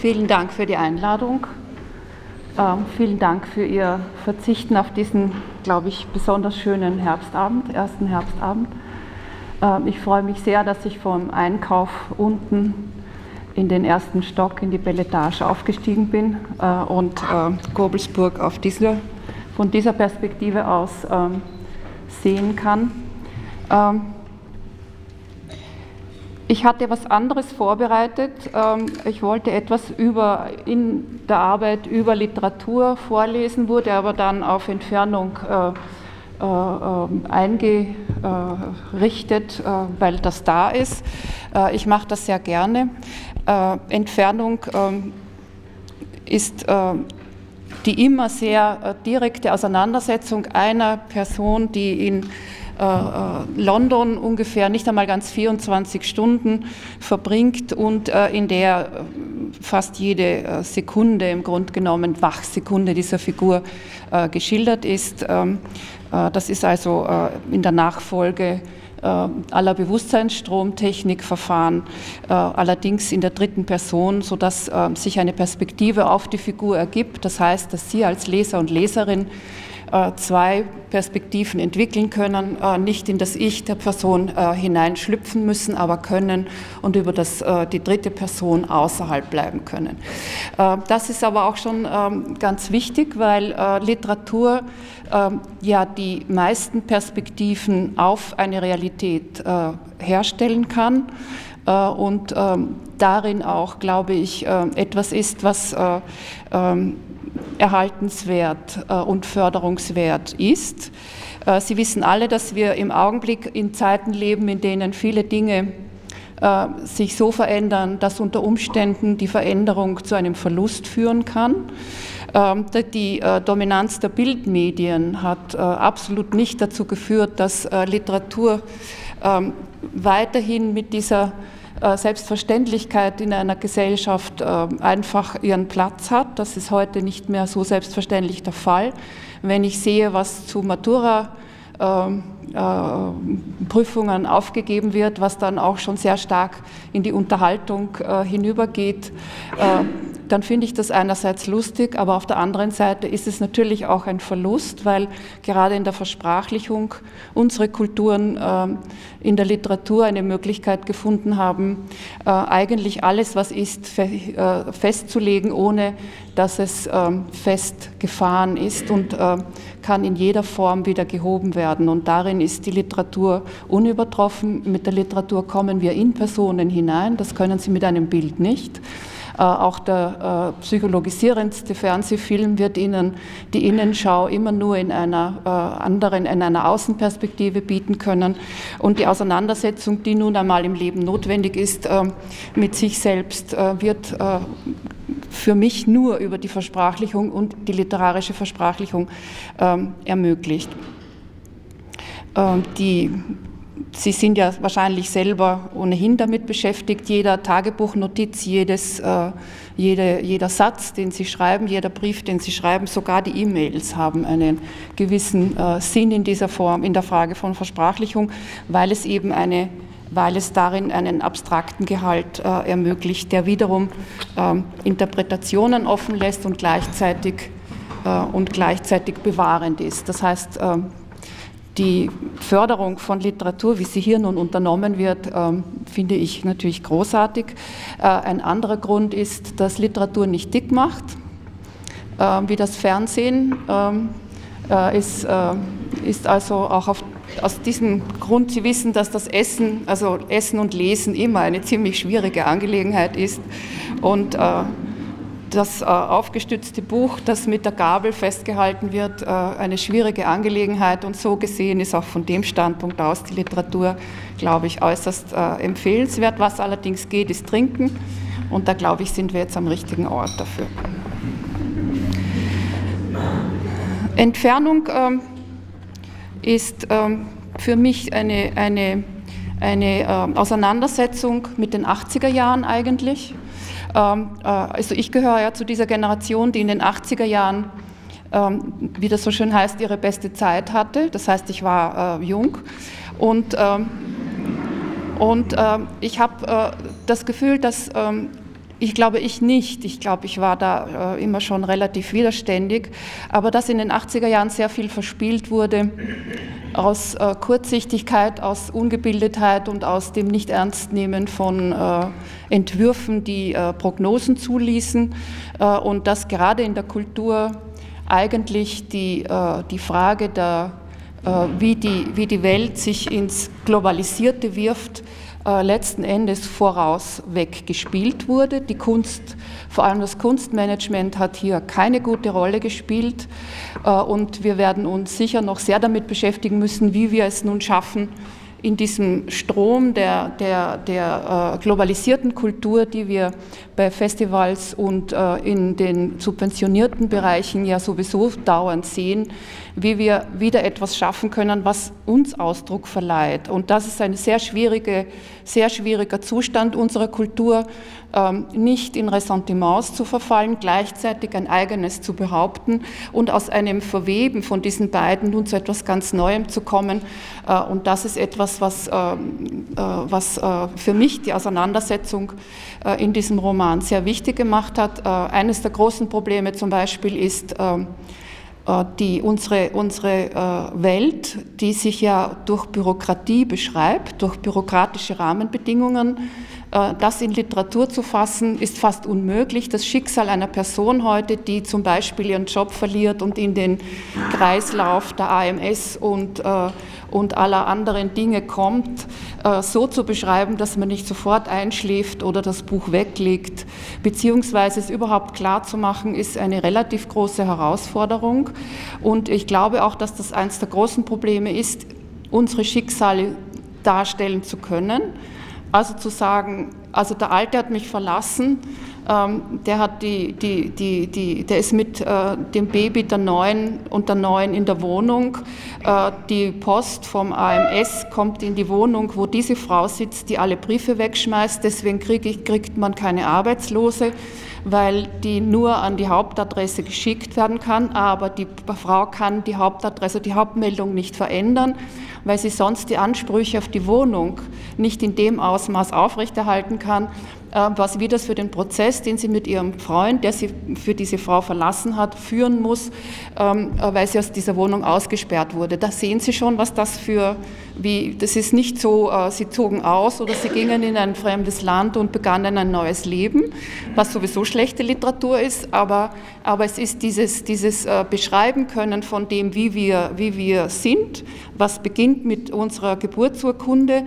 Vielen Dank für die Einladung. Ähm, vielen Dank für Ihr Verzichten auf diesen, glaube ich, besonders schönen Herbstabend, ersten Herbstabend. Ähm, ich freue mich sehr, dass ich vom Einkauf unten in den ersten Stock in die Belletage aufgestiegen bin äh, und äh, Gobelsburg auf dieser, von dieser Perspektive aus ähm, sehen kann. Ähm, ich hatte was anderes vorbereitet. Ähm, ich wollte etwas über, in der Arbeit über Literatur vorlesen, wurde aber dann auf Entfernung äh, äh, eingerichtet, äh, weil das da ist. Ich mache das sehr gerne. Entfernung ähm, ist die immer sehr direkte Auseinandersetzung einer Person, die in London ungefähr nicht einmal ganz 24 Stunden verbringt und äh, in der fast jede Sekunde im Grunde genommen, Wachsekunde dieser Figur geschildert ist. Ähm, das ist also in der Nachfolge aller Bewusstseinsstromtechnikverfahren, allerdings in der dritten Person, sodass sich eine Perspektive auf die Figur ergibt. Das heißt, dass Sie als Leser und Leserin äh, zwei Perspektiven entwickeln können, äh, nicht in das Ich der Person äh, hineinschlüpfen müssen, aber können und über das, die dritte Person außerhalb bleiben können. Das ist aber auch schon ähm, ganz wichtig, weil Literatur ähm, ja die meisten Perspektiven auf eine Realität herstellen kann und ähm, darin auch, glaube ich, etwas ist, was erhaltenswert äh, und förderungswert ist. Äh, Sie wissen alle, dass wir im Augenblick in Zeiten leben, in denen viele Dinge äh, sich so verändern, dass unter Umständen die Veränderung zu einem Verlust führen kann. Ähm, die Dominanz der Bildmedien hat absolut nicht dazu geführt, dass Literatur ähm, weiterhin mit dieser Selbstverständlichkeit in einer Gesellschaft äh, einfach ihren Platz hat. Das ist heute nicht mehr so selbstverständlich der Fall. Wenn ich sehe, was zu Matura ähm, äh, Prüfungen aufgegeben wird, was dann auch schon sehr stark in die Unterhaltung hinübergeht, dann finde ich das einerseits lustig, aber auf der anderen Seite ist es natürlich auch ein Verlust, weil gerade in der Versprachlichung unsere Kulturen äh, in der Literatur eine Möglichkeit gefunden haben, äh, eigentlich alles, was ist, äh, festzulegen, ohne dass es ähm, festgefahren ist und kann in jeder Form wieder gehoben werden. Und darin ist die Literatur unübertroffen. Mit der Literatur kommen wir in Personen hinein, das können Sie mit einem Bild nicht. Äh, auch der äh, psychologisierendste Fernsehfilm wird Ihnen die Innenschau immer nur in einer äh, anderen, in einer Außenperspektive bieten können. Und die Auseinandersetzung, die nun einmal im Leben notwendig ist, mit sich selbst, wird für mich nur über die Versprachlichung und die literarische Versprachlichung ähm, ermöglicht. Ähm, die Sie sind ja wahrscheinlich selber ohnehin damit beschäftigt. Jeder Tagebuchnotiz, jedes, äh, jede, jeder Satz, den Sie schreiben, jeder Brief, den Sie schreiben, sogar die E-Mails haben einen gewissen äh, Sinn in dieser Form, in der Frage von Versprachlichung, weil es eben eine weil es darin einen abstrakten Gehalt äh, ermöglicht, der wiederum ähm, Interpretationen offen lässt und gleichzeitig, äh, und gleichzeitig bewahrend ist. Das heißt, ähm, die Förderung von Literatur, wie sie hier nun unternommen wird, ähm, finde ich natürlich großartig. Äh, ein anderer Grund ist, dass Literatur nicht dick macht, äh, wie das Fernsehen. Ähm, äh, ist, äh, ist also auch auf, aus diesem Grund, Sie wissen, dass das Essen, also Essen und Lesen immer eine ziemlich schwierige Angelegenheit ist. Und das äh, aufgestützte Buch, das mit der Gabel festgehalten wird, äh, eine schwierige Angelegenheit. Und so gesehen ist auch von dem Standpunkt aus die Literatur, glaube ich, äußerst äh, empfehlenswert. Was allerdings geht, ist Trinken. Und da, glaube ich, sind wir jetzt am richtigen Ort dafür. Entfernung ähm, ist ähm, für mich eine, eine, eine äh, Auseinandersetzung mit den 80er Jahren eigentlich. Ähm, äh, also ich gehöre ja zu dieser Generation, die in den 80er Jahren, ähm, wie das so schön heißt, ihre beste Zeit hatte. Das heißt, ich war äh, jung und, ähm, und ich habe äh, das Gefühl, dass ich glaube, ich nicht. Ich glaube, ich war da äh, immer schon relativ widerständig. Aber dass in den 80er Jahren sehr viel verspielt wurde, aus äh, Kurzsichtigkeit, aus Ungebildetheit und aus dem Nicht-Ernstnehmen von äh, Entwürfen, die äh, Prognosen zuließen. Äh, und dass gerade in der Kultur eigentlich die, äh, die Frage, der, wie, die, wie die Welt sich ins Globalisierte wirft, äh, letzten Endes voraus weggespielt wurde. Die Kunst, vor allem das Kunstmanagement, hat hier keine gute Rolle gespielt äh, und wir werden uns sicher noch sehr damit beschäftigen müssen, wie wir es nun schaffen, in diesem Strom der, der, der äh, globalisierten Kultur, die wir bei Festivals und äh, in den subventionierten Bereichen ja sowieso dauernd sehen, wie wir wieder etwas schaffen können, was uns Ausdruck verleiht. Und das ist ein sehr, schwierige, sehr schwieriger Zustand unserer Kultur, ähm, nicht in Ressentiments zu verfallen, gleichzeitig ein eigenes zu behaupten und aus einem Verweben von diesen beiden nun zu etwas ganz Neuem zu kommen. Äh, und das ist etwas, was, ähm, äh, was äh, für mich die Auseinandersetzung in diesem Roman sehr wichtig gemacht hat. Eines der großen Probleme zum Beispiel ist, ähm, die, unsere, unsere Welt, die sich ja durch Bürokratie beschreibt, durch bürokratische Rahmenbedingungen, äh, das in Literatur zu fassen, ist fast unmöglich. Das Schicksal einer Person heute, die zum Beispiel ihren Job verliert und in den Kreislauf der AMS und, äh, und aller anderen Dinge kommt, äh, so zu beschreiben, dass man nicht sofort einschläft oder das Buch weglegt, beziehungsweise es überhaupt klar zu machen, ist eine relativ große Herausforderung. Und ich glaube auch, dass das eines der großen Probleme ist, unsere Schicksale darstellen zu können also zu sagen, also der Alte hat mich verlassen, ähm, der, hat die, die, die, die, der ist mit äh, dem Baby der Neuen und der Neuen in der Wohnung. Äh, die Post vom AMS kommt in die Wohnung, wo diese Frau sitzt, die alle Briefe wegschmeißt. Deswegen krieg ich, kriegt man keine Arbeitslose, weil die nur an die Hauptadresse geschickt werden kann. Aber die Frau kann die Hauptadresse, die Hauptmeldung nicht verändern weil sie sonst die Ansprüche auf die Wohnung nicht in dem Ausmaß aufrechterhalten kann, was wie das für den Prozess, den sie mit ihrem Freund, der sie für diese Frau verlassen hat, führen muss, ähm, äh, weil sie aus dieser Wohnung ausgesperrt wurde. Da sehen Sie schon, was das für, wie, das ist nicht so, äh, sie zogen aus oder sie gingen in ein fremdes Land und begannen ein neues Leben, was sowieso schlechte Literatur ist, aber, aber es ist dieses, dieses Beschreiben können von dem, wie wir, wie wir sind, was beginnt mit unserer Geburtsurkunde,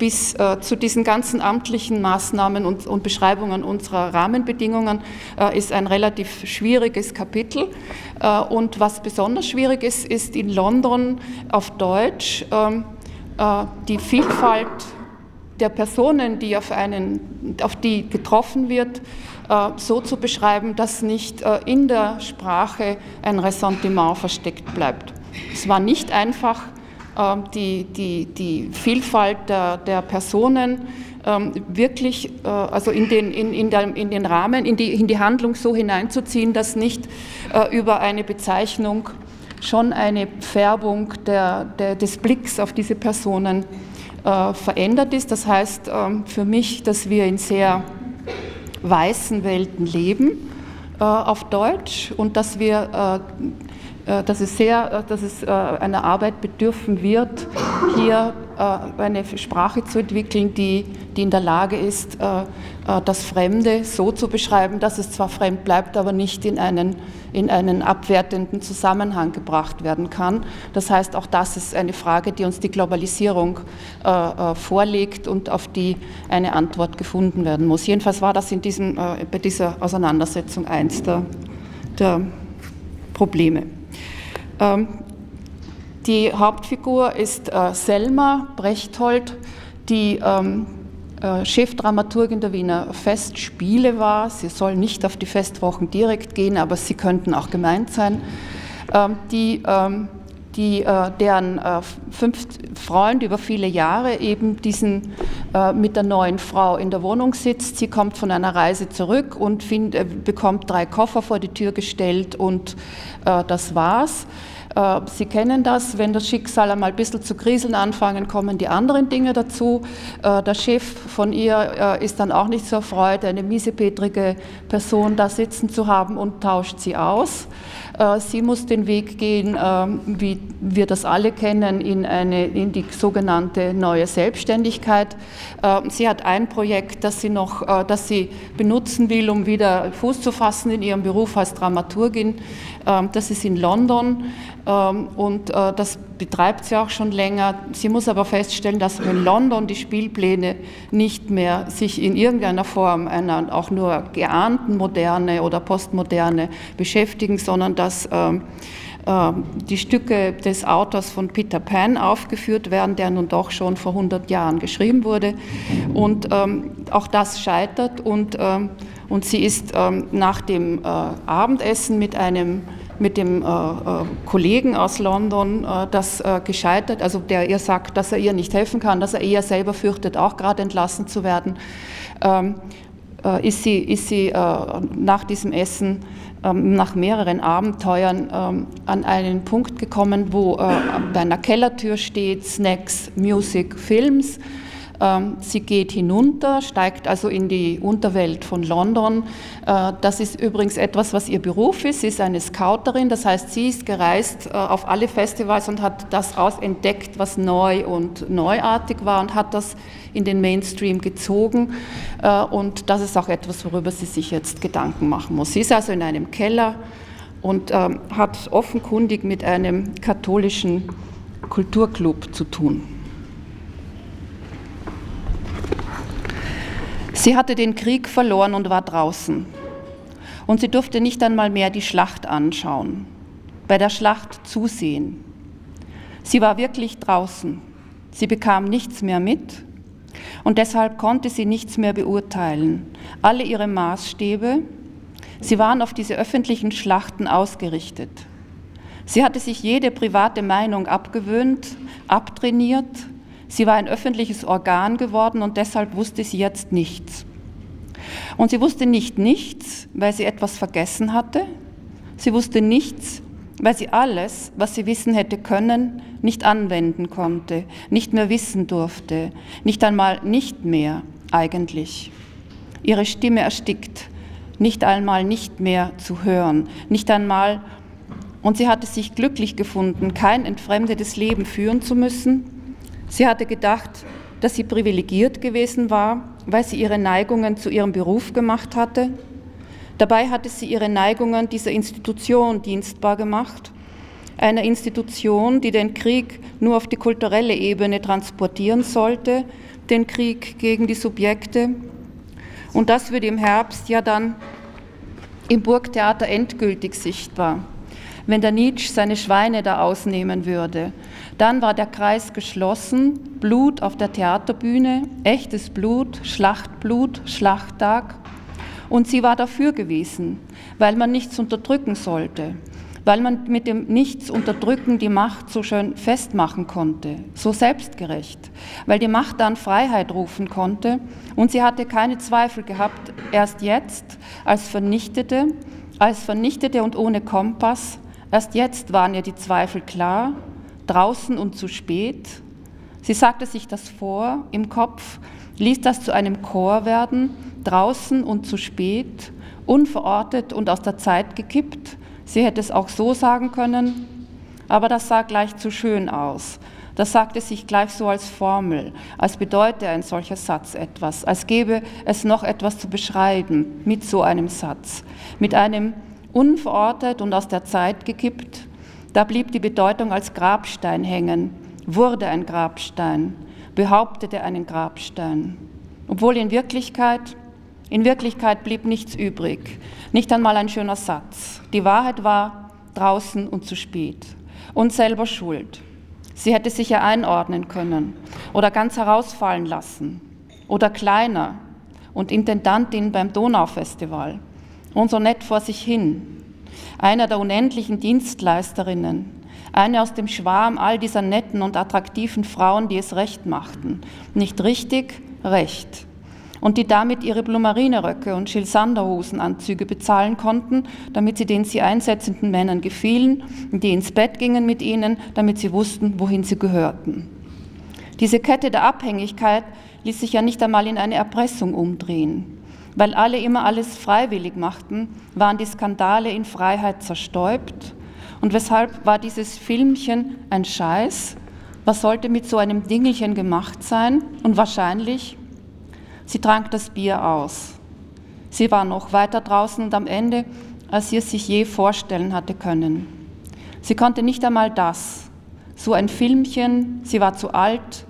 bis äh, zu diesen ganzen amtlichen Maßnahmen und, und Beschreibungen unserer Rahmenbedingungen äh, ist ein relativ schwieriges Kapitel. Äh, und was besonders schwierig ist, ist in London auf Deutsch ähm, äh, die Vielfalt der Personen, die auf, einen, auf die getroffen wird, äh, so zu beschreiben, dass nicht äh, in der Sprache ein Ressentiment versteckt bleibt. Es war nicht einfach, die, die, die Vielfalt der, der Personen ähm, wirklich äh, also in den, in, in, der, in den Rahmen, in die, in die Handlung so hineinzuziehen, dass nicht äh, über eine Bezeichnung schon eine Färbung der, der, des Blicks auf diese Personen äh, verändert ist. Das heißt ähm, für mich, dass wir in sehr weißen Welten leben auf Deutsch und dass wir dass es, sehr, äh, dass es äh, einer Arbeit bedürfen wird, hier eine Sprache zu entwickeln, die, die in der Lage ist, das Fremde so zu beschreiben, dass es zwar fremd bleibt, aber nicht in einen, in einen abwertenden Zusammenhang gebracht werden kann. Das heißt, auch das ist eine Frage, die uns die Globalisierung vorlegt und auf die eine Antwort gefunden werden muss. Jedenfalls war das in diesem, bei dieser Auseinandersetzung eins der, der Probleme. Ähm, die Hauptfigur ist äh, Selma Brechthold, die ähm, äh, Chefdramaturgin der Wiener Festspiele war. Sie soll nicht auf die Festwochen direkt gehen, aber sie könnten auch gemeint sein. Ähm, die, die, äh, deren fünf Freund über viele Jahre eben diesen mit der neuen Frau in der Wohnung sitzt. Sie kommt von einer Reise zurück und find, bekommt drei Koffer vor die Tür gestellt und das war's. Äh, Sie kennen das, wenn das Schicksal einmal ein bisschen zu kriseln anfangen, kommen die anderen Dinge dazu. Äh, der Chef von ihr äh, ist dann auch nicht so erfreut, eine miesepetrige Person da sitzen zu haben und tauscht sie aus. Sie muss den Weg gehen, wie wir das alle kennen, in, eine, in die sogenannte neue Selbstständigkeit. Sie hat ein Projekt, das sie noch, das sie benutzen will, um wieder Fuß zu fassen in ihrem Beruf als Dramaturgin. Das ist in London. Ähm, und äh, das betreibt sie auch schon länger. Sie muss aber feststellen, dass in London die Spielpläne nicht mehr sich in irgendeiner Form einer auch nur geahnten Moderne oder Postmoderne beschäftigen, sondern dass ähm, ähm, die Stücke des Autors von Peter Pan aufgeführt werden, der nun doch schon vor 100 Jahren geschrieben wurde. Und auch das scheitert und, und sie ist nach dem äh, Abendessen mit einem mit dem äh, äh, Kollegen aus London äh, das äh, gescheitert, also der ihr sagt, dass er ihr nicht helfen kann, dass er eher selber fürchtet, auch gerade entlassen zu werden, ähm, äh, ist sie, ist sie äh, nach diesem Essen ähm, nach mehreren Abenteuern ähm, an einen Punkt gekommen, wo bei einer Kellertür steht Snacks, Music, Films sie geht hinunter, steigt also in die Unterwelt von London. Äh, das ist übrigens etwas, was ihr Beruf ist. Sie ist eine Scouterin, das heißt, sie ist gereist äh, auf alle Festivals und hat das entdeckt, was neu und neuartig war und hat das in den Mainstream gezogen. Äh, und das ist auch etwas, worüber sie sich jetzt Gedanken machen muss. Sie ist also in einem Keller und ähm, hat offenkundig mit einem katholischen Kulturclub zu tun. Sie hatte den Krieg verloren und war draußen. Und sie durfte nicht einmal mehr die Schlacht anschauen, bei der Schlacht zusehen. Sie war wirklich draußen. Sie bekam nichts mehr mit und deshalb konnte sie nichts mehr beurteilen. Alle ihre Maßstäbe, sie waren auf diese öffentlichen Schlachten ausgerichtet. Sie hatte sich jede private Meinung abgewöhnt, abtrainiert Sie war ein öffentliches Organ geworden und deshalb wusste sie jetzt nichts. Und sie wusste nicht nichts, weil sie etwas vergessen hatte. Sie wusste nichts, weil sie alles, was sie wissen hätte können, nicht anwenden konnte, nicht mehr wissen durfte, nicht einmal nicht mehr eigentlich. Ihre Stimme erstickt, nicht einmal nicht mehr zu hören, nicht einmal, und sie hatte sich glücklich gefunden, kein entfremdetes Leben führen zu müssen, Sie hatte gedacht, dass sie privilegiert gewesen war, weil sie ihre Neigungen zu ihrem Beruf gemacht hatte. Dabei hatte sie ihre Neigungen dieser Institution dienstbar gemacht, einer Institution, die den Krieg nur auf die kulturelle Ebene transportieren sollte, den Krieg gegen die Subjekte. Und das würde im Herbst ja dann im Burgtheater endgültig sichtbar, wenn der Nietzsche seine Schweine da ausnehmen würde dann war der Kreis geschlossen, Blut auf der Theaterbühne, echtes Blut, Schlachtblut, Schlachttag. Und sie war dafür gewesen, weil man nichts unterdrücken sollte, weil man mit dem Nichts unterdrücken die Macht so schön festmachen konnte, so selbstgerecht, weil die Macht dann Freiheit rufen konnte. Und sie hatte keine Zweifel gehabt, erst jetzt als Vernichtete, als Vernichtete und ohne Kompass, erst jetzt waren ihr die Zweifel klar draußen und zu spät. Sie sagte sich das vor im Kopf, ließ das zu einem Chor werden, draußen und zu spät, unverortet und aus der Zeit gekippt. Sie hätte es auch so sagen können, aber das sah gleich zu schön aus. Das sagte sich gleich so als Formel, als bedeute ein solcher Satz etwas, als gäbe es noch etwas zu beschreiben mit so einem Satz, mit einem unverortet und aus der Zeit gekippt, da blieb die Bedeutung als Grabstein hängen, wurde ein Grabstein, behauptete einen Grabstein. Obwohl in Wirklichkeit, in Wirklichkeit blieb nichts übrig, nicht einmal ein schöner Satz. Die Wahrheit war draußen und zu spät und selber schuld. Sie hätte sich ja einordnen können oder ganz herausfallen lassen oder kleiner und Intendantin beim Donaufestival und so nett vor sich hin einer der unendlichen Dienstleisterinnen, eine aus dem Schwarm all dieser netten und attraktiven Frauen, die es recht machten. Nicht richtig, recht. und die damit ihre Blumarineröcke und Schilsanderhosenanzüge bezahlen konnten, damit sie den sie einsetzenden Männern gefielen, die ins Bett gingen mit ihnen, damit sie wussten, wohin sie gehörten. Diese Kette der Abhängigkeit ließ sich ja nicht einmal in eine Erpressung umdrehen. Weil alle immer alles freiwillig machten, waren die Skandale in Freiheit zerstäubt. Und weshalb war dieses Filmchen ein Scheiß? Was sollte mit so einem Dingelchen gemacht sein? Und wahrscheinlich Sie trank das Bier aus. Sie war noch weiter draußen und am Ende, als sie es sich je vorstellen hatte können. Sie konnte nicht einmal das. So ein Filmchen, sie war zu alt,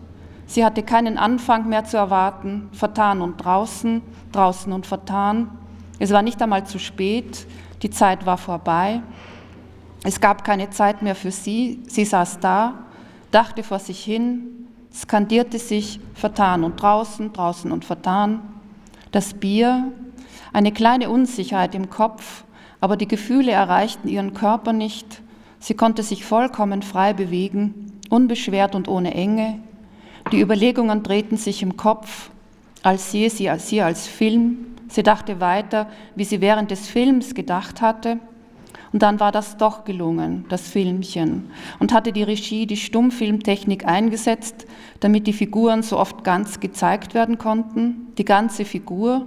sie hatte keinen Anfang mehr zu erwarten, vertan und draußen, draußen und vertan. Es war nicht einmal zu spät, die Zeit war vorbei. Es gab keine Zeit mehr für sie, sie saß da, dachte vor sich hin, skandierte sich vertan und draußen, draußen und vertan. Das Bier, eine kleine Unsicherheit im Kopf, aber die Gefühle erreichten ihren Körper nicht. Sie konnte sich vollkommen frei bewegen, unbeschwert und ohne Enge. Die Überlegungen drehten sich im Kopf, als sehe sie sie als Film. Sie dachte weiter, wie sie während des Films gedacht hatte. Und dann war das doch gelungen, das Filmchen, und hatte die Regie die Stummfilmtechnik eingesetzt, damit die Figuren so oft ganz gezeigt werden konnten, die ganze Figur.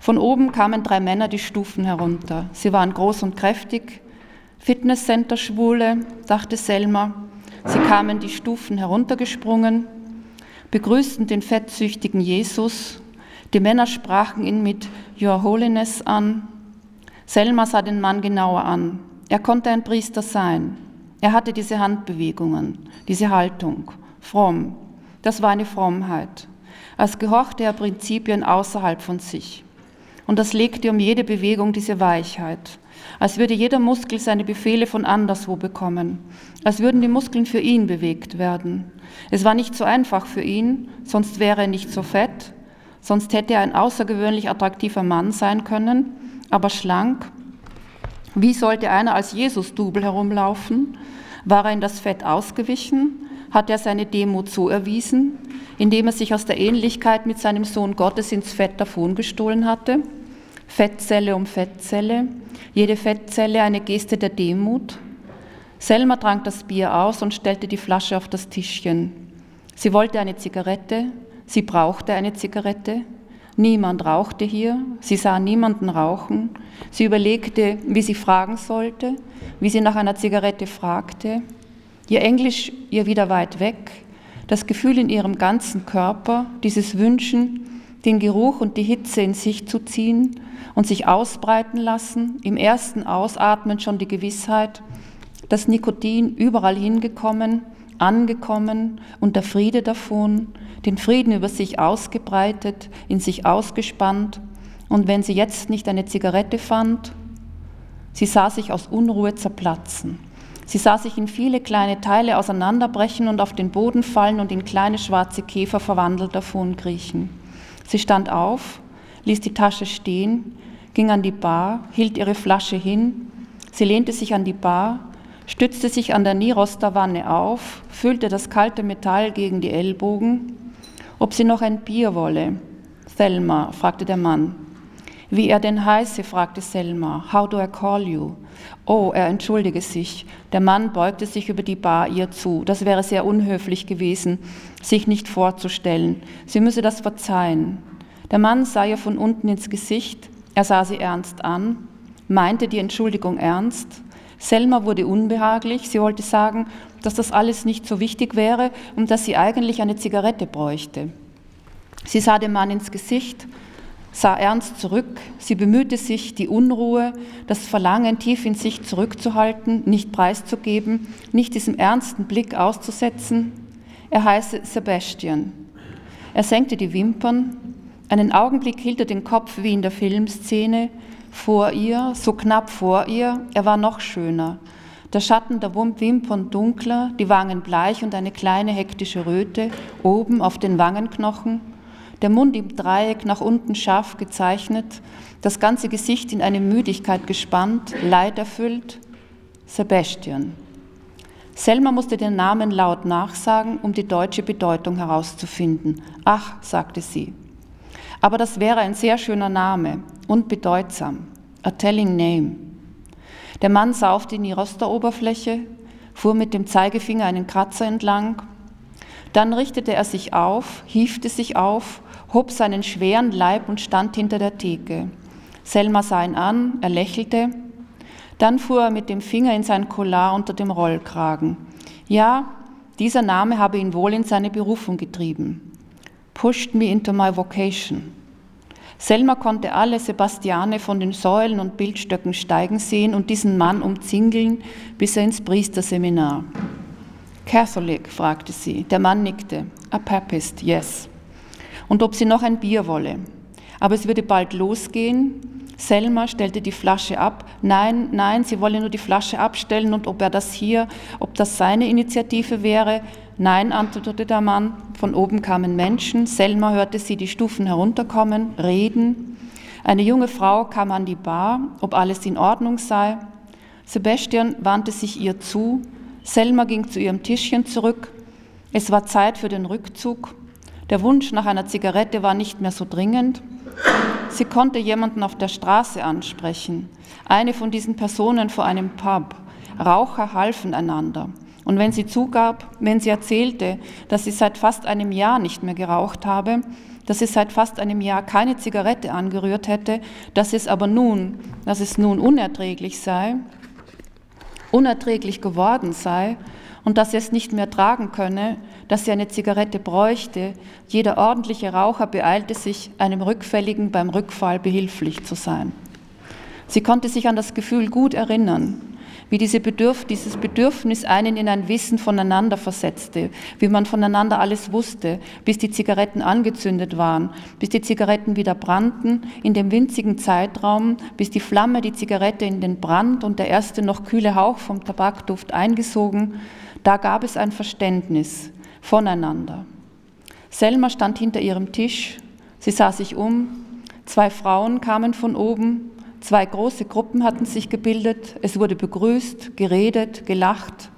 Von oben kamen drei Männer die Stufen herunter. Sie waren groß und kräftig, Fitnesscenter-Schwule, dachte Selma. Sie kamen die Stufen heruntergesprungen, begrüßten den fettsüchtigen Jesus. Die Männer sprachen ihn mit Your Holiness an Selma sah den Mann genauer an. Er konnte ein Priester sein. Er hatte diese Handbewegungen, diese Haltung, fromm. Das war eine Frommheit. Als gehorchte er Prinzipien außerhalb von sich. Und das legte um jede Bewegung diese Weichheit. Als würde jeder Muskel seine Befehle von anderswo bekommen. Als würden die Muskeln für ihn bewegt werden. Es war nicht so einfach für ihn, sonst wäre er nicht so fett, sonst hätte er ein außergewöhnlich attraktiver Mann sein können, aber schlank. Wie sollte einer als Jesus-Double herumlaufen? War er in das Fett ausgewichen? Hat er seine Demut so erwiesen, indem er sich aus der Ähnlichkeit mit seinem Sohn Gottes ins Fett davongestohlen hatte? Fettzelle um Fettzelle, jede Fettzelle eine Geste der Demut. Selma trank das Bier aus und stellte die Flasche auf das Tischchen. Sie wollte eine Zigarette, sie brauchte eine Zigarette, Niemand rauchte hier, sie sah niemanden rauchen. Sie überlegte, wie sie fragen sollte, wie sie nach einer Zigarette fragte. Ihr Englisch ihr wieder weit weg, das Gefühl in ihrem ganzen Körper, dieses Wünschen, den Geruch und die Hitze in sich zu ziehen und sich ausbreiten lassen, im ersten Ausatmen schon die Gewissheit, das Nikotin überall hingekommen, angekommen und der Friede davon, den Frieden über sich ausgebreitet, in sich ausgespannt. Und wenn sie jetzt nicht eine Zigarette fand, sie sah sich aus Unruhe zerplatzen. Sie sah sich in viele kleine Teile auseinanderbrechen und auf den Boden fallen und in kleine schwarze Käfer verwandelt davon kriechen. Sie stand auf, ließ die Tasche stehen, ging an die Bar, hielt ihre Flasche hin, sie lehnte sich an die Bar, stützte sich an der Niroster Wanne auf, füllte das kalte Metall gegen die Ellbogen ob sie noch ein Bier wolle. Selma, fragte der Mann. Wie er denn heiße, fragte Selma. How do I call you? Oh, er entschuldige sich. Der Mann beugte sich über die Bar ihr zu. Das wäre sehr unhöflich gewesen, sich nicht vorzustellen. Sie müsse das verzeihen. Der Mann sah ihr von unten ins Gesicht. Er sah sie ernst an, meinte die Entschuldigung ernst. Selma wurde unbehaglich. Sie wollte sagen, dass das alles nicht so wichtig wäre und dass sie eigentlich eine Zigarette bräuchte. Sie sah dem Mann ins Gesicht, sah ernst zurück, sie bemühte sich, die Unruhe, das Verlangen tief in sich zurückzuhalten, nicht preiszugeben, nicht diesem ernsten Blick auszusetzen. Er heiße Sebastian. Er senkte die Wimpern, einen Augenblick hielt er den Kopf wie in der Filmszene, vor ihr, so knapp vor ihr, er war noch schöner, der Schatten der Wimpern dunkler, die Wangen bleich und eine kleine hektische Röte oben auf den Wangenknochen, der Mund im Dreieck nach unten scharf gezeichnet, das ganze Gesicht in eine Müdigkeit gespannt, leiderfüllt. Sebastian. Selma musste den Namen laut nachsagen, um die deutsche Bedeutung herauszufinden. Ach, sagte sie. Aber das wäre ein sehr schöner Name und bedeutsam. A telling name. Der Mann saufte in die Rosteroberfläche, fuhr mit dem Zeigefinger einen Kratzer entlang. Dann richtete er sich auf, hiefte sich auf, hob seinen schweren Leib und stand hinter der Theke. Selma sah ihn an, er lächelte. Dann fuhr er mit dem Finger in sein Collar unter dem Rollkragen. Ja, dieser Name habe ihn wohl in seine Berufung getrieben. Pushed me into my vocation. Selma konnte alle Sebastiane von den Säulen und Bildstöcken steigen sehen und diesen Mann umzingeln bis er ins Priesterseminar. Catholic? fragte sie. Der Mann nickte. A Papist, yes. Und ob sie noch ein Bier wolle. Aber es würde bald losgehen. Selma stellte die Flasche ab. Nein, nein, sie wolle nur die Flasche abstellen und ob er das hier, ob das seine Initiative wäre. Nein, antwortete der Mann. Von oben kamen Menschen. Selma hörte sie die Stufen herunterkommen, reden. Eine junge Frau kam an die Bar, ob alles in Ordnung sei. Sebastian wandte sich ihr zu. Selma ging zu ihrem Tischchen zurück. Es war Zeit für den Rückzug. Der Wunsch nach einer Zigarette war nicht mehr so dringend. Sie konnte jemanden auf der Straße ansprechen, eine von diesen Personen vor einem Pub. Raucher halfen einander. Und wenn sie zugab, wenn sie erzählte, dass sie seit fast einem Jahr nicht mehr geraucht habe, dass sie seit fast einem Jahr keine Zigarette angerührt hätte, dass es aber nun, dass es nun unerträglich sei, unerträglich geworden sei und dass sie es nicht mehr tragen könne, dass sie eine Zigarette bräuchte. Jeder ordentliche Raucher beeilte sich, einem Rückfälligen beim Rückfall behilflich zu sein. Sie konnte sich an das Gefühl gut erinnern, wie diese Bedürf dieses Bedürfnis einen in ein Wissen voneinander versetzte, wie man voneinander alles wusste, bis die Zigaretten angezündet waren, bis die Zigaretten wieder brannten, in dem winzigen Zeitraum, bis die Flamme die Zigarette in den Brand und der erste noch kühle Hauch vom Tabakduft eingesogen, da gab es ein Verständnis voneinander. Selma stand hinter ihrem Tisch, sie sah sich um, zwei Frauen kamen von oben, Zwei große Gruppen hatten sich gebildet. Es wurde begrüßt, geredet, gelacht.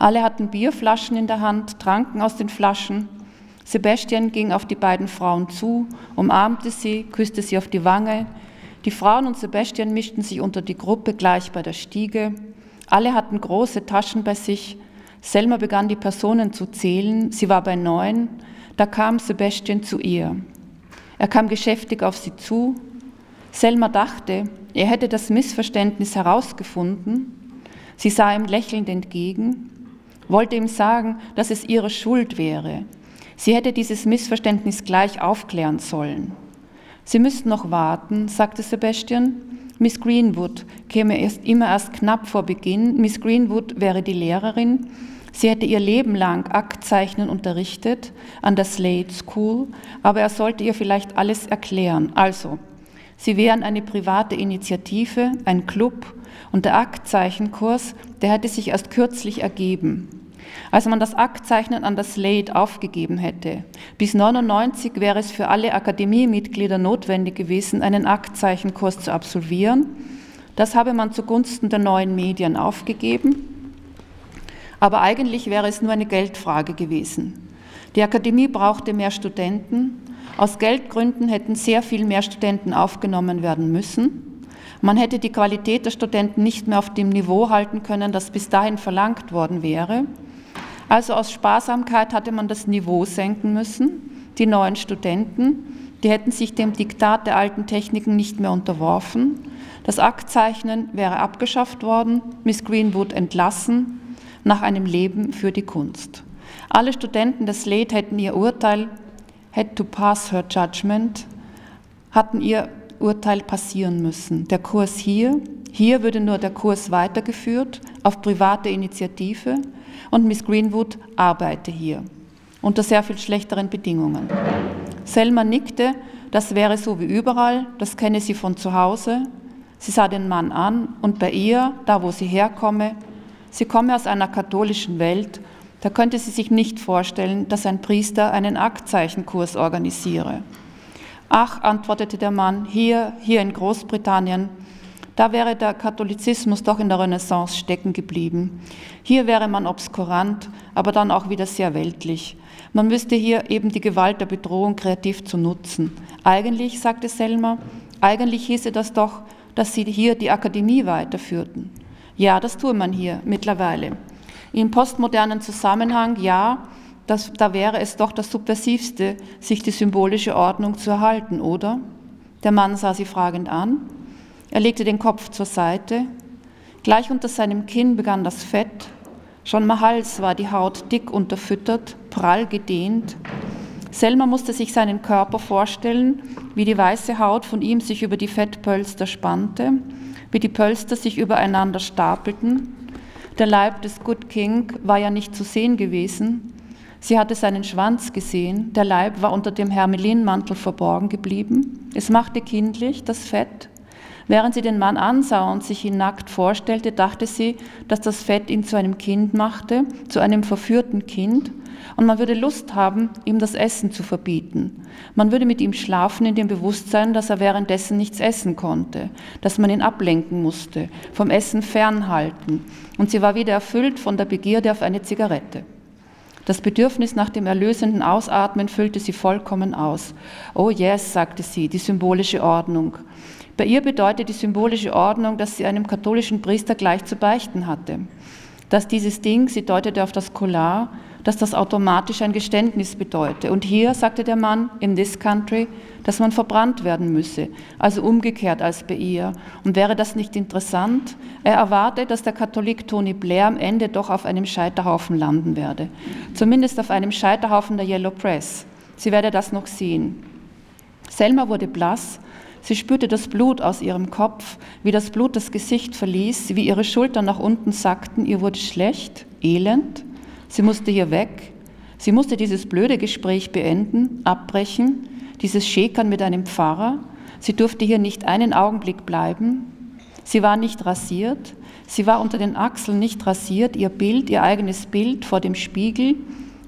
Alle hatten Bierflaschen in der Hand, tranken aus den Flaschen. Sebastian ging auf die beiden Frauen zu, umarmte sie, küsste sie auf die Wange. Die Frauen und Sebastian mischten sich unter die Gruppe gleich bei der Stiege. Alle hatten große Taschen bei sich. Selma begann die Personen zu zählen. Sie war bei neun. Da kam Sebastian zu ihr. Er kam geschäftig auf sie zu. Selma dachte, er hätte das Missverständnis herausgefunden. Sie sah ihm lächelnd entgegen, wollte ihm sagen, dass es ihre Schuld wäre. Sie hätte dieses Missverständnis gleich aufklären sollen. Sie müssten noch warten, sagte Sebastian. Miss Greenwood käme erst immer erst knapp vor Beginn. Miss Greenwood wäre die Lehrerin. Sie hätte ihr Leben lang Aktzeichnen unterrichtet an der Slade School, aber er sollte ihr vielleicht alles erklären. Also, Sie wären eine private Initiative, ein Club und der Aktzeichenkurs, der hätte sich erst kürzlich ergeben. Als man das Aktzeichnen an das Slate aufgegeben hätte. Bis 99 wäre es für alle Akademiemitglieder notwendig gewesen, einen Aktzeichenkurs zu absolvieren. Das habe man zugunsten der neuen Medien aufgegeben. Aber eigentlich wäre es nur eine Geldfrage gewesen. Die Akademie brauchte mehr Studenten aus Geldgründen hätten sehr viel mehr Studenten aufgenommen werden müssen. Man hätte die Qualität der Studenten nicht mehr auf dem Niveau halten können, das bis dahin verlangt worden wäre. Also aus Sparsamkeit hatte man das Niveau senken müssen. Die neuen Studenten, die hätten sich dem Diktat der alten Techniken nicht mehr unterworfen. Das Aktzeichnen wäre abgeschafft worden, Miss Greenwood entlassen, nach einem Leben für die Kunst. Alle Studenten des Slate hätten ihr Urteil had to pass her judgment, hatten ihr Urteil passieren müssen. Der Kurs hier, hier würde nur der Kurs weitergeführt auf private Initiative und Miss Greenwood arbeite hier unter sehr viel schlechteren Bedingungen. Selma nickte, das wäre so wie überall, das kenne sie von zu Hause. Sie sah den Mann an und bei ihr, da wo sie herkomme, sie komme aus einer katholischen Welt da könnte sie sich nicht vorstellen, dass ein Priester einen Aktzeichenkurs organisiere. Ach, antwortete der Mann, hier, hier in Großbritannien, da wäre der Katholizismus doch in der Renaissance stecken geblieben. Hier wäre man obskurant, aber dann auch wieder sehr weltlich. Man müsste hier eben die Gewalt der Bedrohung kreativ zu nutzen. Eigentlich, sagte Selma, eigentlich hieße das doch, dass Sie hier die Akademie weiterführten. Ja, das tue man hier mittlerweile. Im postmodernen Zusammenhang, ja, das, da wäre es doch das Subversivste, sich die symbolische Ordnung zu erhalten, oder? Der Mann sah sie fragend an. Er legte den Kopf zur Seite. Gleich unter seinem Kinn begann das Fett. Schon am Hals war die Haut dick unterfüttert, prall gedehnt. Selma musste sich seinen Körper vorstellen, wie die weiße Haut von ihm sich über die Fettpölster spannte, wie die Pölster sich übereinander stapelten. Der Leib des Good King war ja nicht zu sehen gewesen. Sie hatte seinen Schwanz gesehen, der Leib war unter dem Hermelinmantel verborgen geblieben. Es machte kindlich, das Fett, Während sie den Mann ansah und sich ihn nackt vorstellte, dachte sie, dass das Fett ihn zu einem Kind machte, zu einem verführten Kind, und man würde Lust haben, ihm das Essen zu verbieten. Man würde mit ihm schlafen in dem Bewusstsein, dass er währenddessen nichts essen konnte, dass man ihn ablenken musste, vom Essen fernhalten. Und sie war wieder erfüllt von der Begierde auf eine Zigarette. Das Bedürfnis nach dem erlösenden Ausatmen füllte sie vollkommen aus. Oh yes, sagte sie, die symbolische Ordnung. Bei ihr bedeutet die symbolische Ordnung, dass sie einem katholischen Priester gleich zu beichten hatte. Dass dieses Ding, sie deutete auf das Collar, dass das automatisch ein Geständnis bedeute. Und hier, sagte der Mann, in this country, dass man verbrannt werden müsse, also umgekehrt als bei ihr. Und wäre das nicht interessant? Er erwarte, dass der Katholik Tony Blair am Ende doch auf einem Scheiterhaufen landen werde. Zumindest auf einem Scheiterhaufen der Yellow Press. Sie werde das noch sehen. Selma wurde blass Sie spürte das Blut aus ihrem Kopf, wie das Blut das Gesicht verließ, wie ihre Schultern nach unten sackten. Ihr wurde schlecht, elend. Sie musste hier weg. Sie musste dieses blöde Gespräch beenden, abbrechen, dieses Schäkern mit einem Pfarrer. Sie durfte hier nicht einen Augenblick bleiben. Sie war nicht rasiert. Sie war unter den Achseln nicht rasiert. Ihr Bild, ihr eigenes Bild vor dem Spiegel,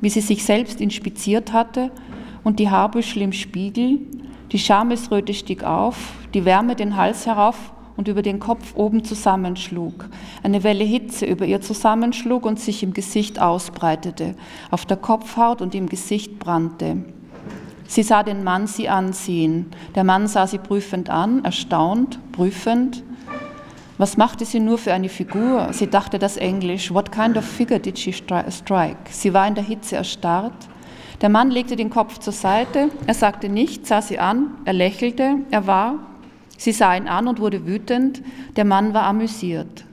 wie sie sich selbst inspiziert hatte und die Haarbüschel im Spiegel, die Schamesröte stieg auf, die Wärme den Hals herauf und über den Kopf oben zusammenschlug. Eine Welle Hitze über ihr zusammenschlug und sich im Gesicht ausbreitete, auf der Kopfhaut und im Gesicht brannte. Sie sah den Mann sie anziehen. Der Mann sah sie prüfend an, erstaunt, prüfend. Was machte sie nur für eine Figur? Sie dachte das Englisch. What kind of figure did she strike? Sie war in der Hitze erstarrt. Der Mann legte den Kopf zur Seite, er sagte nichts, sah sie an, er lächelte, er war, sie sah ihn an und wurde wütend, der Mann war amüsiert.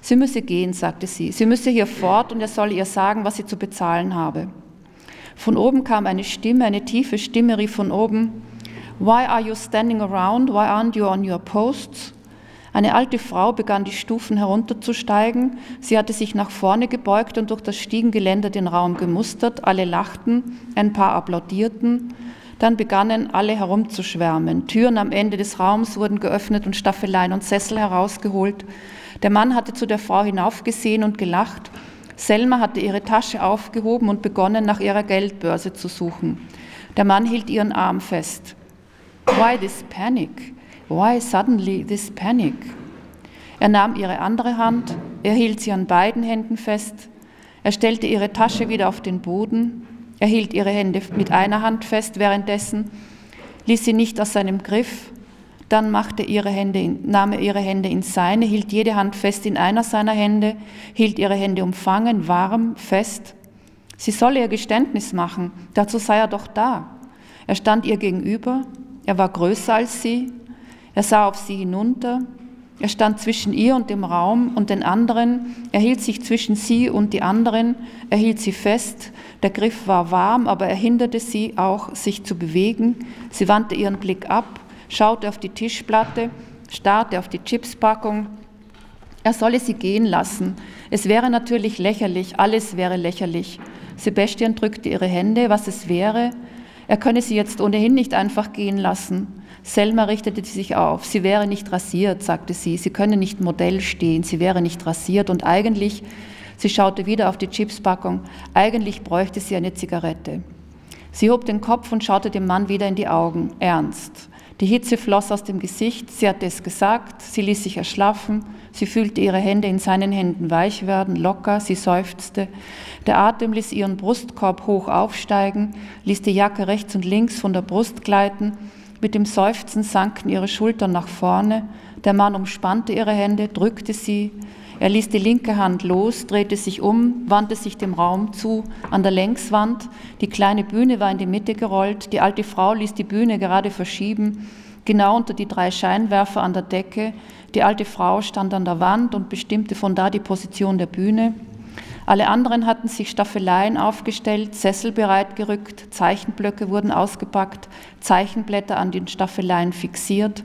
Sie müsse gehen, sagte sie, sie müsse hier fort und er solle ihr sagen, was sie zu bezahlen habe. Von oben kam eine Stimme, eine tiefe Stimme rief von oben, Why are you standing around? Why aren't you on your posts? Eine alte Frau begann die Stufen herunterzusteigen. Sie hatte sich nach vorne gebeugt und durch das Stiegengeländer den Raum gemustert. Alle lachten, ein paar applaudierten. Dann begannen alle herumzuschwärmen. Türen am Ende des Raums wurden geöffnet und Staffeleien und Sessel herausgeholt. Der Mann hatte zu der Frau hinaufgesehen und gelacht. Selma hatte ihre Tasche aufgehoben und begonnen, nach ihrer Geldbörse zu suchen. Der Mann hielt ihren Arm fest. Why this panic? Why suddenly this panic? Er nahm ihre andere Hand, er hielt sie an beiden Händen fest, er stellte ihre Tasche wieder auf den Boden, er hielt ihre Hände mit einer Hand fest währenddessen, ließ sie nicht aus seinem Griff, dann machte ihre Hände, nahm er ihre Hände in seine, hielt jede Hand fest in einer seiner Hände, hielt ihre Hände umfangen, warm, fest. Sie solle ihr Geständnis machen, dazu sei er doch da. Er stand ihr gegenüber, er war größer als sie, er sah auf sie hinunter. Er stand zwischen ihr und dem Raum und den anderen. Er hielt sich zwischen sie und die anderen. Er hielt sie fest. Der Griff war warm, aber er hinderte sie auch, sich zu bewegen. Sie wandte ihren Blick ab, schaute auf die Tischplatte, starrte auf die Chipspackung. Er solle sie gehen lassen. Es wäre natürlich lächerlich, alles wäre lächerlich. Sebastian drückte ihre Hände, was es wäre. Er könne sie jetzt ohnehin nicht einfach gehen lassen. Selma richtete sich auf. Sie wäre nicht rasiert, sagte sie. Sie könne nicht Modell stehen. Sie wäre nicht rasiert. Und eigentlich, sie schaute wieder auf die Chipspackung, eigentlich bräuchte sie eine Zigarette. Sie hob den Kopf und schaute dem Mann wieder in die Augen, ernst. Die Hitze floss aus dem Gesicht, sie hatte es gesagt, sie ließ sich erschlaffen, sie fühlte ihre Hände in seinen Händen weich werden, locker, sie seufzte. Der Atem ließ ihren Brustkorb hoch aufsteigen, ließ die Jacke rechts und links von der Brust gleiten, Mit dem Seufzen sanken ihre Schultern nach vorne. Der Mann umspannte ihre Hände, drückte sie. Er ließ die linke Hand los, drehte sich um, wandte sich dem Raum zu, an der Längswand. Die kleine Bühne war in die Mitte gerollt. Die alte Frau ließ die Bühne gerade verschieben, genau unter die drei Scheinwerfer an der Decke. Die alte Frau stand an der Wand und bestimmte von da die Position der Bühne. Alle anderen hatten sich Staffeleien aufgestellt, Sessel bereitgerückt, Zeichenblöcke wurden ausgepackt, Zeichenblätter an den Staffeleien fixiert.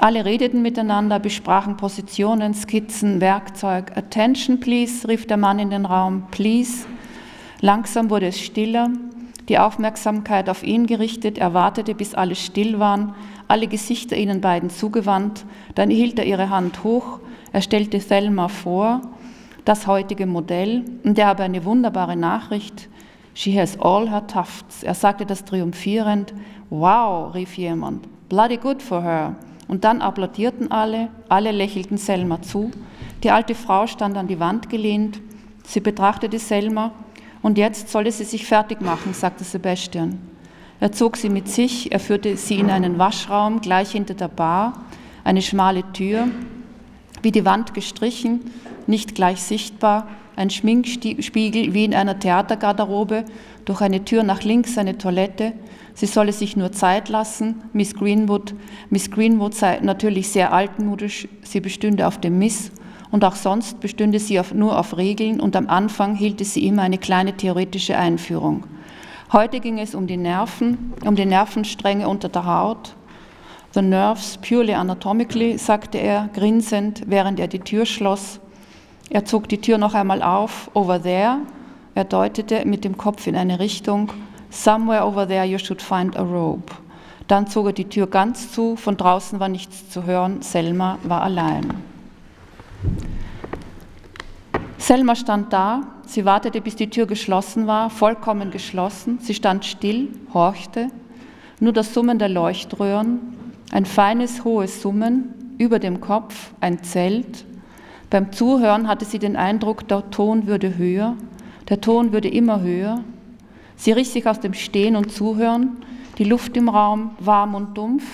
Alle redeten miteinander, besprachen Positionen, Skizzen, Werkzeug. Attention, please, rief der Mann in den Raum. Please. Langsam wurde es stiller, die Aufmerksamkeit auf ihn gerichtet. Er wartete, bis alle still waren, alle Gesichter ihnen beiden zugewandt. Dann hielt er ihre Hand hoch. Er stellte Thelma vor das heutige Modell und er habe eine wunderbare Nachricht. She has all her tufts. Er sagte das triumphierend. Wow, rief jemand. Bloody good for her. Und dann applaudierten alle, alle lächelten Selma zu. Die alte Frau stand an die Wand gelehnt. Sie betrachtete Selma. Und jetzt solle sie sich fertig machen, sagte Sebastian. Er zog sie mit sich, er führte sie in einen Waschraum gleich hinter der Bar, eine schmale Tür, wie die Wand gestrichen, nicht gleich sichtbar, ein Schminkspiegel wie in einer Theatergarderobe, durch eine Tür nach links eine Toilette. Sie solle sich nur Zeit lassen. Miss Greenwood, Miss Greenwood sei natürlich sehr altmodisch, sie bestünde auf dem Miss und auch sonst bestünde sie auf, nur auf Regeln und am Anfang hielte sie immer eine kleine theoretische Einführung. Heute ging es um die Nerven, um die Nervenstränge unter der Haut. The nerves purely anatomically, sagte er, grinsend, während er die Tür schloss. Er zog die Tür noch einmal auf, over there. Er deutete mit dem Kopf in eine Richtung. Somewhere over there you should find a rope. Dann zog er die Tür ganz zu, von draußen war nichts zu hören, Selma war allein. Selma stand da, sie wartete, bis die Tür geschlossen war, vollkommen geschlossen. Sie stand still, horchte, nur das Summen der Leuchtröhren, ein feines, hohes Summen, über dem Kopf ein Zelt, beim Zuhören hatte sie den Eindruck, der Ton würde höher, der Ton würde immer höher. Sie riss sich aus dem Stehen und Zuhören, die Luft im Raum warm und dumpf.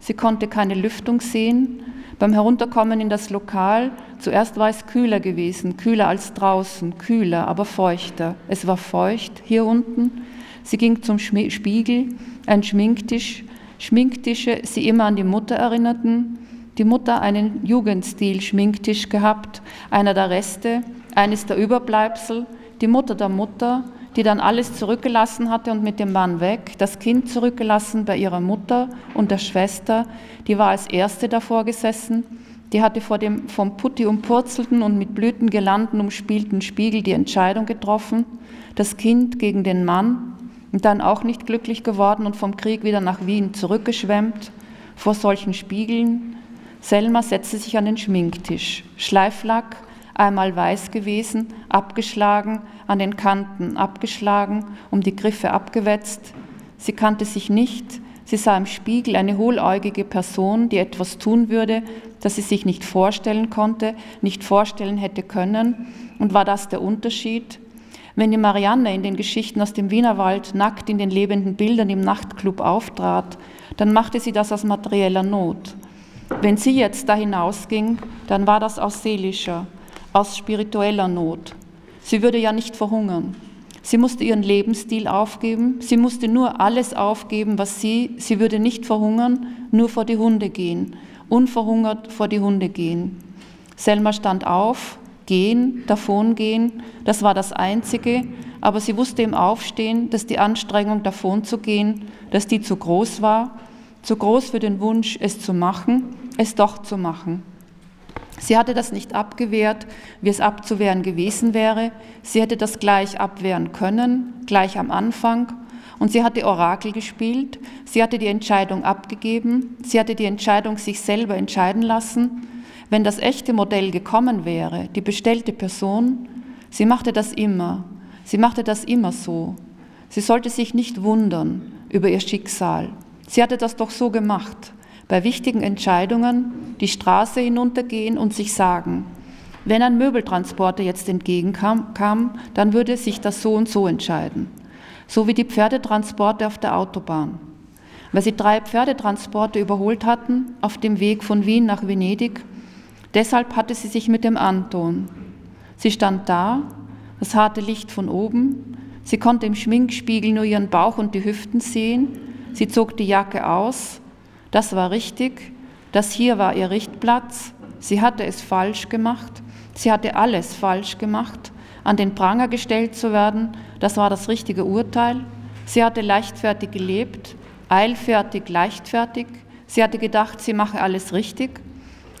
Sie konnte keine Lüftung sehen. Beim Herunterkommen in das Lokal, zuerst war es kühler gewesen, kühler als draußen, kühler, aber feuchter. Es war feucht hier unten. Sie ging zum Spiegel, ein Schminktisch, Schminktische sie immer an die Mutter erinnerten, die Mutter einen Jugendstil-Schminktisch gehabt, einer der Reste, eines der Überbleibsel, die Mutter der Mutter, die dann alles zurückgelassen hatte und mit dem Mann weg, das Kind zurückgelassen bei ihrer Mutter und der Schwester, die war als erste davor gesessen, die hatte vor dem vom Putti umpurzelten und mit Blütengelanden umspielten Spiegel die Entscheidung getroffen, das Kind gegen den Mann und dann auch nicht glücklich geworden und vom Krieg wieder nach Wien zurückgeschwemmt, vor solchen Spiegeln, Selma setzte sich an den Schminktisch. Schleiflack, einmal weiß gewesen, abgeschlagen, an den Kanten abgeschlagen, um die Griffe abgewetzt. Sie kannte sich nicht, sie sah im Spiegel eine hohläugige Person, die etwas tun würde, das sie sich nicht vorstellen konnte, nicht vorstellen hätte können. Und war das der Unterschied? Wenn die Marianne in den Geschichten aus dem Wienerwald nackt in den lebenden Bildern im Nachtclub auftrat, dann machte sie das aus materieller Not. Wenn sie jetzt da hinausging, dann war das aus seelischer, aus spiritueller Not. Sie würde ja nicht verhungern. Sie musste ihren Lebensstil aufgeben. Sie musste nur alles aufgeben, was sie, sie würde nicht verhungern, nur vor die Hunde gehen. Unverhungert vor die Hunde gehen. Selma stand auf, gehen, davongehen, das war das Einzige, aber sie wusste im Aufstehen, dass die Anstrengung davon zu gehen, dass die zu groß war zu groß für den Wunsch, es zu machen, es doch zu machen. Sie hatte das nicht abgewehrt, wie es abzuwehren gewesen wäre. Sie hätte das gleich abwehren können, gleich am Anfang. Und sie hatte Orakel gespielt. Sie hatte die Entscheidung abgegeben. Sie hatte die Entscheidung sich selber entscheiden lassen. Wenn das echte Modell gekommen wäre, die bestellte Person, sie machte das immer. Sie machte das immer so. Sie sollte sich nicht wundern über ihr Schicksal. Sie hatte das doch so gemacht, bei wichtigen Entscheidungen die Straße hinuntergehen und sich sagen, wenn ein Möbeltransporter jetzt entgegenkam, kam, dann würde sich das so und so entscheiden. So wie die Pferdetransporte auf der Autobahn. weil sie drei Pferdetransporte überholt hatten auf dem Weg von Wien nach Venedig. Deshalb hatte sie sich mit dem Anton. Sie stand da, das harte Licht von oben. Sie konnte im Schminkspiegel nur ihren Bauch und die Hüften sehen. Sie zog die Jacke aus. Das war richtig. Das hier war ihr Richtplatz. Sie hatte es falsch gemacht. Sie hatte alles falsch gemacht. An den Pranger gestellt zu werden, das war das richtige Urteil. Sie hatte leichtfertig gelebt eilfertig, leichtfertig. Sie hatte gedacht, sie mache alles richtig,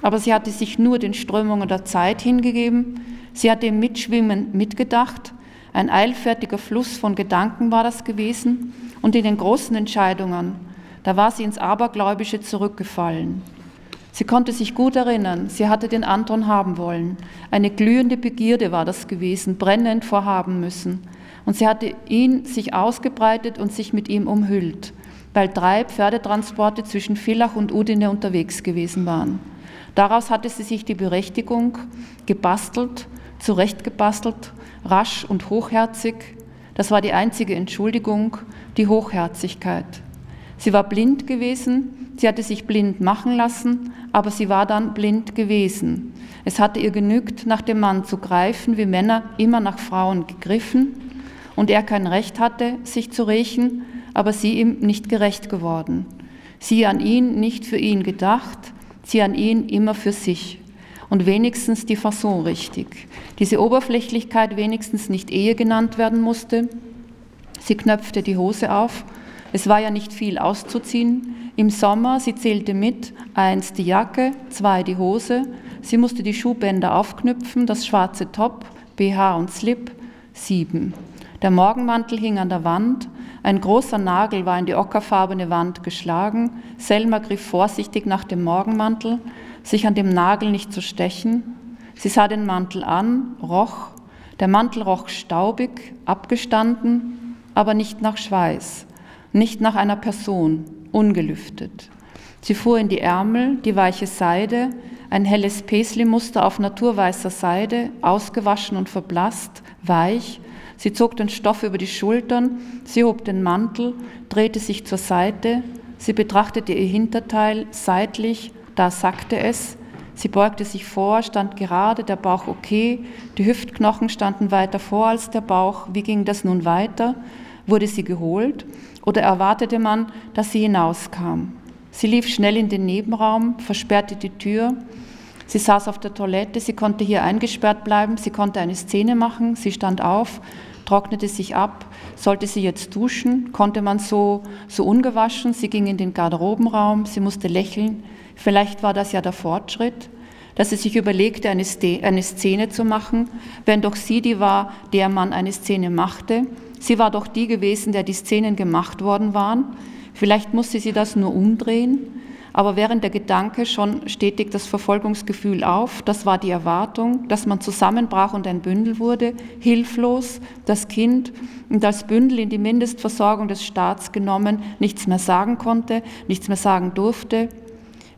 aber sie hatte sich nur den Strömungen der Zeit hingegeben. Sie hatte im Mitschwimmen mitgedacht. Ein eilfertiger Fluss von Gedanken war das gewesen. Und in den großen Entscheidungen, da war sie ins Abergläubische zurückgefallen. Sie konnte sich gut erinnern, sie hatte den Anton haben wollen. Eine glühende Begierde war das gewesen, brennend vorhaben müssen. Und sie hatte ihn sich ausgebreitet und sich mit ihm umhüllt weil drei Pferdetransporte zwischen Villach und Udine unterwegs gewesen waren. Daraus hatte sie sich die Berechtigung gebastelt, zurechtgebastelt, rasch und hochherzig. Das war die einzige Entschuldigung, die Hochherzigkeit. Sie war blind gewesen, sie hatte sich blind machen lassen, aber sie war dann blind gewesen. Es hatte ihr genügt, nach dem Mann zu greifen, wie Männer immer nach Frauen gegriffen, und er kein Recht hatte, sich zu rächen, aber sie ihm nicht gerecht geworden. Sie an ihn nicht für ihn gedacht, sie an ihn immer für sich. Und wenigstens die Fasson richtig. Diese Oberflächlichkeit wenigstens nicht Ehe genannt werden musste. Sie knöpfte die Hose auf. Es war ja nicht viel auszuziehen. Im Sommer, sie zählte mit, eins die Jacke, zwei die Hose. Sie musste die Schuhbänder aufknüpfen, das schwarze Top, BH und Slip, sieben. Der Morgenmantel hing an der Wand, ein großer Nagel war in die ockerfarbene Wand geschlagen. Selma griff vorsichtig nach dem Morgenmantel, sich an dem Nagel nicht zu stechen. Sie sah den Mantel an, roch. Der Mantel roch staubig, abgestanden, aber nicht nach Schweiß, nicht nach einer Person, ungelüftet. Sie fuhr in die Ärmel, die weiche Seide, ein helles Paisley-Muster auf naturweißer Seide, ausgewaschen und verblasst, weich, Sie zog den Stoff über die Schultern, sie hob den Mantel, drehte sich zur Seite, sie betrachtete ihr Hinterteil seitlich, da sackte es, sie beugte sich vor, stand gerade, der Bauch okay, die Hüftknochen standen weiter vor als der Bauch, wie ging das nun weiter? Wurde sie geholt oder erwartete man, dass sie hinauskam? Sie lief schnell in den Nebenraum, versperrte die Tür, Sie saß auf der Toilette, sie konnte hier eingesperrt bleiben, sie konnte eine Szene machen, sie stand auf, trocknete sich ab, sollte sie jetzt duschen, konnte man so, so ungewaschen, sie ging in den Garderobenraum, sie musste lächeln, vielleicht war das ja der Fortschritt, dass sie sich überlegte, eine, eine Szene zu machen, wenn doch sie die war, der man eine Szene machte, sie war doch die gewesen, der die Szenen gemacht worden waren, vielleicht musste sie das nur umdrehen, aber während der Gedanke schon stetig das Verfolgungsgefühl auf, das war die Erwartung, dass man zusammenbrach und ein Bündel wurde, hilflos, das Kind und als Bündel in die Mindestversorgung des Staats genommen, nichts mehr sagen konnte, nichts mehr sagen durfte.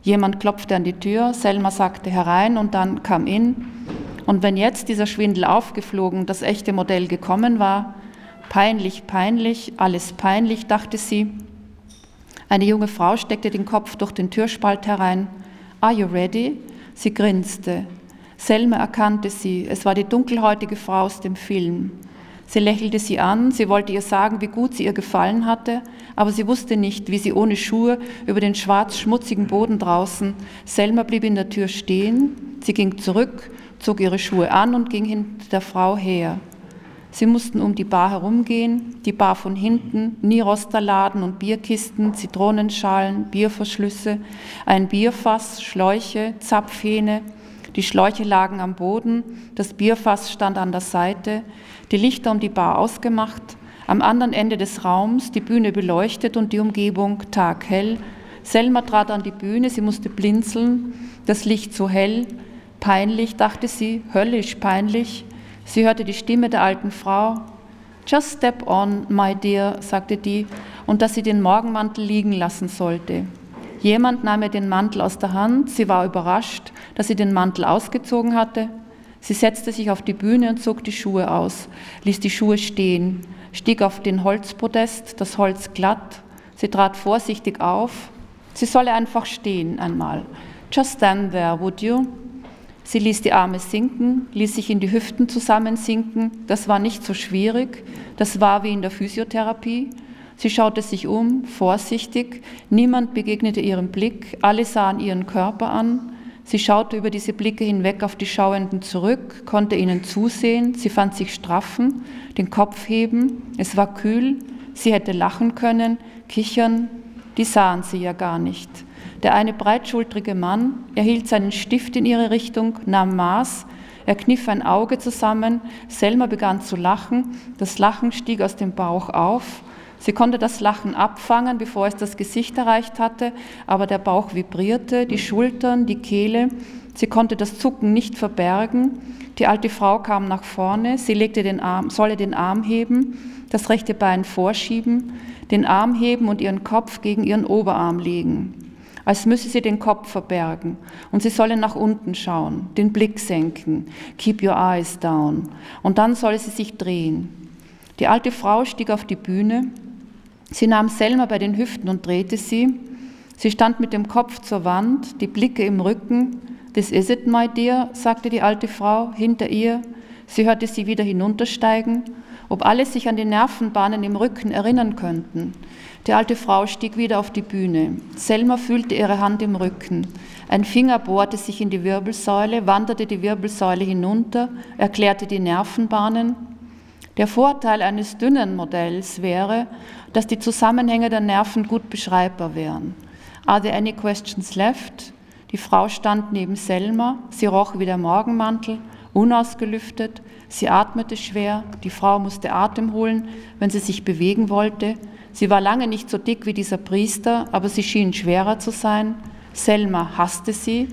Jemand klopfte an die Tür, Selma sagte herein und dann kam in. Und wenn jetzt dieser Schwindel aufgeflogen, das echte Modell gekommen war, peinlich, peinlich, alles peinlich, dachte sie, eine junge Frau steckte den Kopf durch den Türspalt herein. Are you ready? Sie grinste. Selma erkannte sie. Es war die dunkelhäutige Frau aus dem Film. Sie lächelte sie an, sie wollte ihr sagen, wie gut sie ihr gefallen hatte, aber sie wusste nicht, wie sie ohne Schuhe über den schwarz-schmutzigen Boden draußen. Selma blieb in der Tür stehen, sie ging zurück, zog ihre Schuhe an und ging hinter der Frau her. Sie mussten um die Bar herumgehen, die Bar von hinten, Nirosterladen und Bierkisten, Zitronenschalen, Bierverschlüsse, ein Bierfass, Schläuche, Zapfhähne. Die Schläuche lagen am Boden, das Bierfass stand an der Seite, die Lichter um die Bar ausgemacht, am anderen Ende des Raums die Bühne beleuchtet und die Umgebung taghell. Selma trat an die Bühne, sie musste blinzeln, das Licht so hell, peinlich, dachte sie, höllisch peinlich. Sie hörte die Stimme der alten Frau. Just step on, my dear, sagte die, und dass sie den Morgenmantel liegen lassen sollte. Jemand nahm ihr den Mantel aus der Hand, sie war überrascht, dass sie den Mantel ausgezogen hatte. Sie setzte sich auf die Bühne und zog die Schuhe aus, ließ die Schuhe stehen, stieg auf den Holzpodest, das Holz glatt, Sie trat vorsichtig auf. Sie solle einfach stehen einmal. Just stand there, would you? Sie ließ die Arme sinken, ließ sich in die Hüften zusammensinken. Das war nicht so schwierig. Das war wie in der Physiotherapie. Sie schaute sich um, vorsichtig. Niemand begegnete ihrem Blick. Alle sahen ihren Körper an. Sie schaute über diese Blicke hinweg auf die Schauenden zurück, konnte ihnen zusehen. Sie fand sich straffen, den Kopf heben. Es war kühl. Sie hätte lachen können, kichern. Die sahen sie ja gar nicht. Der eine breitschultrige Mann, er hielt seinen Stift in ihre Richtung, nahm Maß, er kniff ein Auge zusammen, Selma begann zu lachen, das Lachen stieg aus dem Bauch auf. Sie konnte das Lachen abfangen, bevor es das Gesicht erreicht hatte, aber der Bauch vibrierte, die Schultern, die Kehle. Sie konnte das Zucken nicht verbergen. Die alte Frau kam nach vorne, sie legte den Arm, solle den Arm heben, das rechte Bein vorschieben, den Arm heben und ihren Kopf gegen ihren Oberarm legen als müsse sie den Kopf verbergen und sie solle nach unten schauen, den Blick senken, keep your eyes down und dann solle sie sich drehen. Die alte Frau stieg auf die Bühne, sie nahm Selma bei den Hüften und drehte sie. Sie stand mit dem Kopf zur Wand, die Blicke im Rücken. This is it, my dear, sagte die alte Frau hinter ihr. Sie hörte sie wieder hinuntersteigen, ob alle sich an die Nervenbahnen im Rücken erinnern könnten. Die alte Frau stieg wieder auf die Bühne. Selma fühlte ihre Hand im Rücken. Ein Finger bohrte sich in die Wirbelsäule, wanderte die Wirbelsäule hinunter, erklärte die Nervenbahnen. Der Vorteil eines dünnen Modells wäre, dass die Zusammenhänge der Nerven gut beschreibbar wären. Are there any questions left? Die Frau stand neben Selma, sie roch wie der Morgenmantel, unausgelüftet, sie atmete schwer, die Frau musste Atem holen, wenn sie sich bewegen wollte, Sie war lange nicht so dick wie dieser Priester, aber sie schien schwerer zu sein. Selma hasste sie.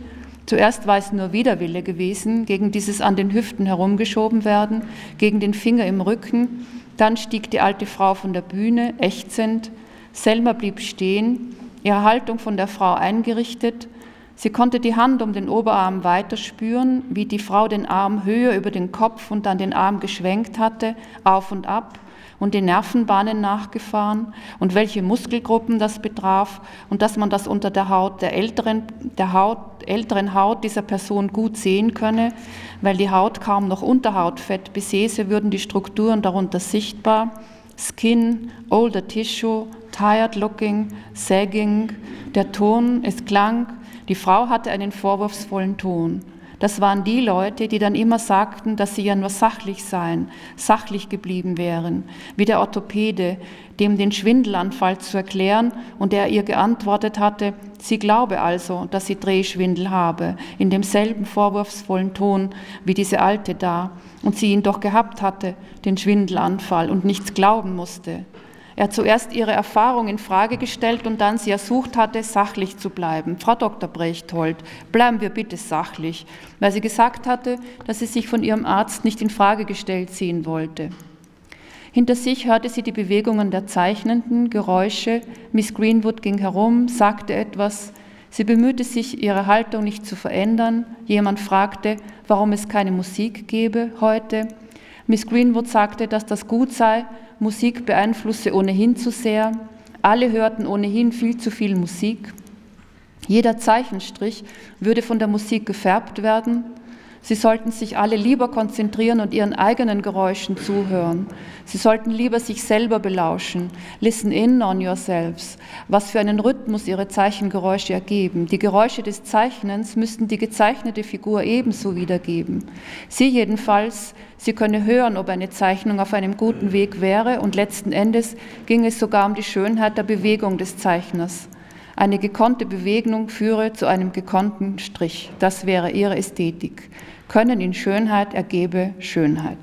Zuerst war es nur Widerwille gewesen, gegen dieses an den Hüften herumgeschoben werden, gegen den Finger im Rücken. Dann stieg die alte Frau von der Bühne, ächzend. Selma blieb stehen, ihre Haltung von der Frau eingerichtet. Sie konnte die Hand um den Oberarm weiter spüren, wie die Frau den Arm höher über den Kopf und dann den Arm geschwenkt hatte, auf und ab und die Nervenbahnen nachgefahren und welche Muskelgruppen das betraf und dass man das unter der Haut der älteren, der Haut, älteren Haut dieser Person gut sehen könne, weil die Haut kaum noch Unterhautfett besäße, würden die Strukturen darunter sichtbar. Skin, older tissue, tired looking, sagging, der Ton, es klang, die Frau hatte einen vorwurfsvollen Ton. Das waren die Leute, die dann immer sagten, dass sie ja nur sachlich seien, sachlich geblieben wären, wie der Orthopäde, dem den Schwindelanfall zu erklären und der ihr geantwortet hatte, sie glaube also, dass sie Drehschwindel habe, in demselben vorwurfsvollen Ton wie diese Alte da, und sie ihn doch gehabt hatte, den Schwindelanfall, und nichts glauben musste. Er zuerst ihre Erfahrung in Frage gestellt und dann sie ersucht hatte, sachlich zu bleiben. Frau Dr. Brechthold, bleiben wir bitte sachlich, weil sie gesagt hatte, dass sie sich von ihrem Arzt nicht in Frage gestellt sehen wollte. Hinter sich hörte sie die Bewegungen der Zeichnenden, Geräusche. Miss Greenwood ging herum, sagte etwas. Sie bemühte sich, ihre Haltung nicht zu verändern. Jemand fragte, warum es keine Musik gebe heute. Miss Greenwood sagte, dass das gut sei, Musik beeinflusse ohnehin zu sehr. Alle hörten ohnehin viel zu viel Musik. Jeder Zeichenstrich würde von der Musik gefärbt werden. Sie sollten sich alle lieber konzentrieren und ihren eigenen Geräuschen zuhören. Sie sollten lieber sich selber belauschen. Listen in on yourselves. Was für einen Rhythmus ihre Zeichengeräusche ergeben. Die Geräusche des Zeichnens müssten die gezeichnete Figur ebenso wiedergeben. Sie jedenfalls, sie könne hören, ob eine Zeichnung auf einem guten Weg wäre und letzten Endes ging es sogar um die Schönheit der Bewegung des Zeichners. Eine gekonnte Bewegung führe zu einem gekonnten Strich. Das wäre ihre Ästhetik. Können in Schönheit ergebe Schönheit.